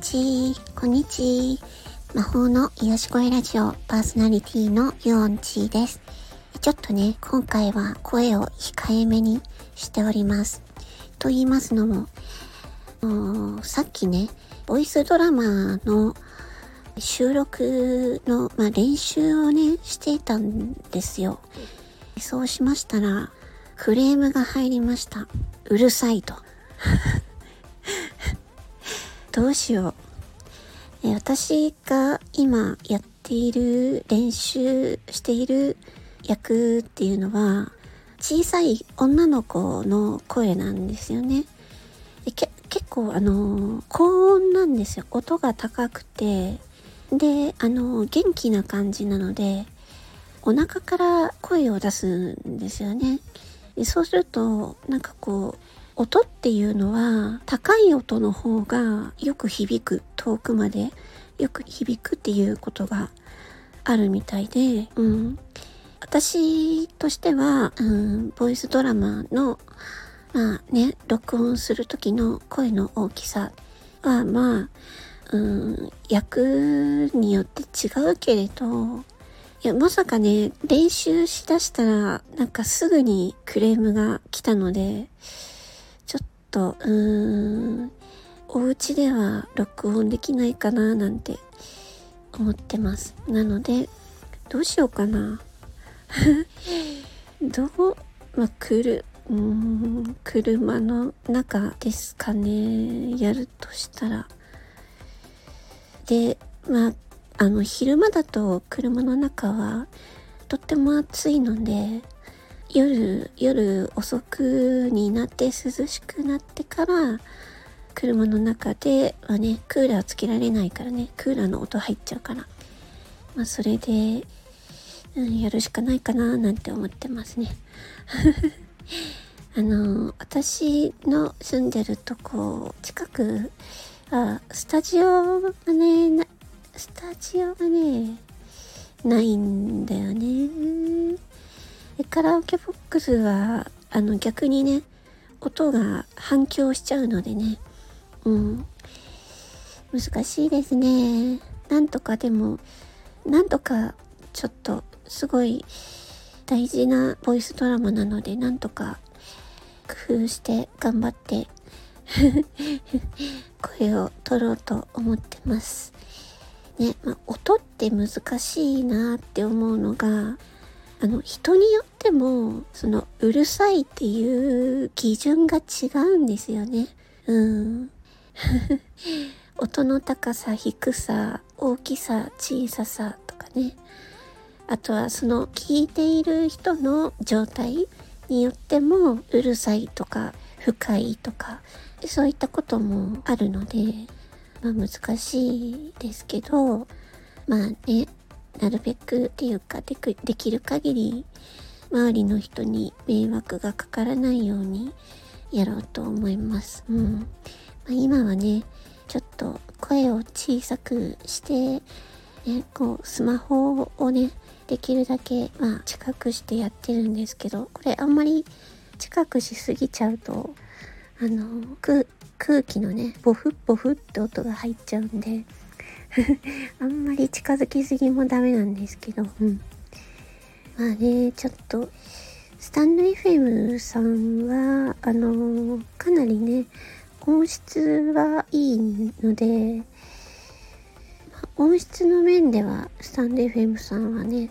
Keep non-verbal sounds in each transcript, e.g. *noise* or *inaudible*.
ちこんにちは魔法の癒し声ラジオパーソナリティのユオンチーです。ちょっとね、今回は声を控えめにしております。と言いますのも、さっきね、ボイスドラマの収録の、まあ、練習をね、していたんですよ。そうしましたら、クレームが入りました。うるさいと。どうしよう。え私が今やっている練習している役っていうのは小さい女の子の声なんですよね。結構あの高音なんですよ。音が高くてであの元気な感じなのでお腹から声を出すんですよね。そうするとなんかこう音っていうのは高い音の方がよく響く遠くまでよく響くっていうことがあるみたいで、うん、私としては、うん、ボイスドラマのまあね録音する時の声の大きさはまあ、うん、役によって違うけれどいや、まさかね、練習しだしたら、なんかすぐにクレームが来たので、と、うーん、お家では録音できないかななんて思ってます。なので、どうしようかな。*laughs* どう、まあ、来る、うーん、車の中ですかね。やるとしたら。で、まあ、あの、昼間だと車の中はとっても暑いので、夜、夜遅くになって涼しくなってから、車の中ではね、クーラーつけられないからね、クーラーの音入っちゃうから。まあ、それで、うん、やるしかないかななんて思ってますね。*laughs* あの、私の住んでるとこ、近くは、スタジオがね、スタジオがね、ないんだよね。カラオケボックスはあの逆にね音が反響しちゃうのでね。うん。難しいですね。なんとかでもなんとかちょっとすごい大事なボイスドラマなのでなんとか工夫して頑張って *laughs* 声を取ろうと思ってます。ね、まあ、音って難しいなって思うのがあの人によってもそのうるさいっていう基準が違うんですよね。うん。*laughs* 音の高さ、低さ、大きさ、小ささとかね。あとはその聞いている人の状態によってもうるさいとか深いとかそういったこともあるので、まあ難しいですけど、まあね、なるべくっていうかできる限り周りの人に迷惑がかからないようにやろうと思います。うん。まあ、今はね、ちょっと声を小さくして、ね、こうスマホをね、できるだけ、まあ、近くしてやってるんですけど、これあんまり近くしすぎちゃうと、あの、空気のね、ボフッボフって音が入っちゃうんで、*laughs* あんまり近づきすぎもダメなんですけど、うん。まあね、ちょっと、スタンド FM さんは、あの、かなりね、音質はいいので、音質の面では、スタンド FM さんはね、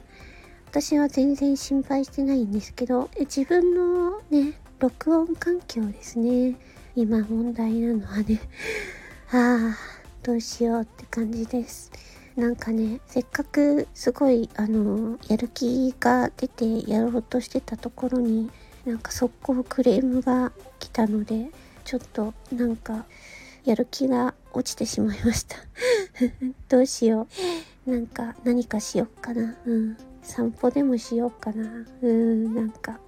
私は全然心配してないんですけど、自分のね、録音環境ですね。今問題なのはね、*laughs* ああ、どうしようって感じです。なんかね、せっかくすごい、あの、やる気が出てやろうとしてたところに、なんか速攻クレームが来たので、ちょっとなんか、やる気が落ちてしまいました。*laughs* どうしよう。なんか何かしよっかな。うん。散歩でもしようかな。うん、なんか、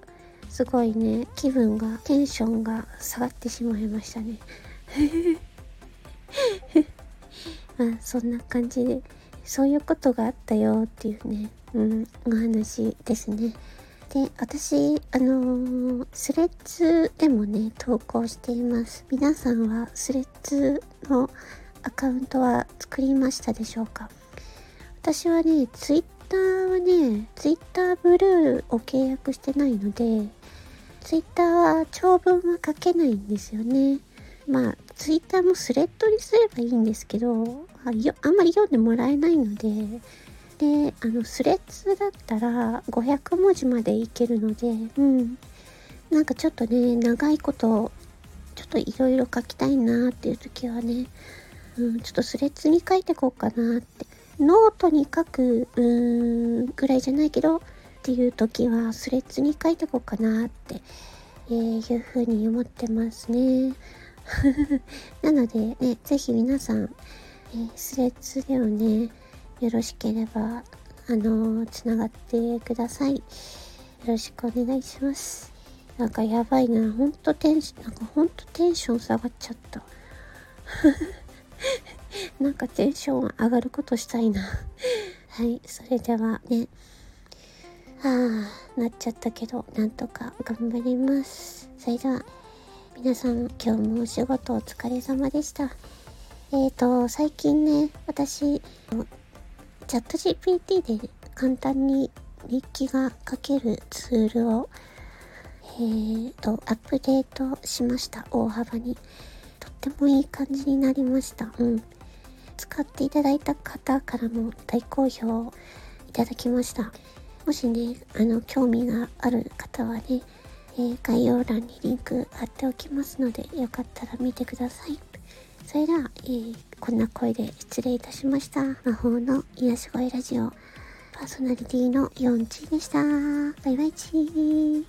すごいね、気分が、テンションが下がってしまいましたね。まあそんな感じでそういうことがあったよっていうね、うん、お話ですね。で、私、あのー、スレッズでもね、投稿しています。皆さんはスレッズのアカウントは作りましたでしょうか？私はね、ツイッターはね、ツイッターブルーを契約してないので、ツイッターは長文は書けないんですよね。まあ、ツイッターもスレッドにすればいいんですけど、あよあんまり読んでもらえないので、で、あの、スレッズだったら500文字までいけるので、うん。なんかちょっとね、長いことちょっといろいろ書きたいなっていう時はね、うん、ちょっとスレッズに書いてこうかなって。ノートに書く、うーん、ぐらいじゃないけど、っていう時はスレッズに書いてこうかなって、えー、いうふうに思ってますね。*laughs* なのでね、ぜひ皆さん、えー、スレッズでもね、よろしければ、あのー、つながってください。よろしくお願いします。なんかやばいな。ほんとテンション、なんかほんとテンション下がっちゃった。*laughs* なんかテンション上がることしたいな。はい、それではね。はあ、なっちゃったけど、なんとか頑張ります。それでは、皆さん今日もお仕事お疲れ様でした。えっ、ー、と、最近ね、私、チャット GPT で簡単に日記が書けるツールをえーと、アップデートしました。大幅に。とってもいい感じになりました。うん。使っていただいた方からも大好評いただきました。もしね、あの、興味がある方はね、え、概要欄にリンク貼っておきますので、よかったら見てください。それでは、えー、こんな声で失礼いたしました。魔法の癒し声ラジオ。パーソナリティのヨンチでした。バイバイチー。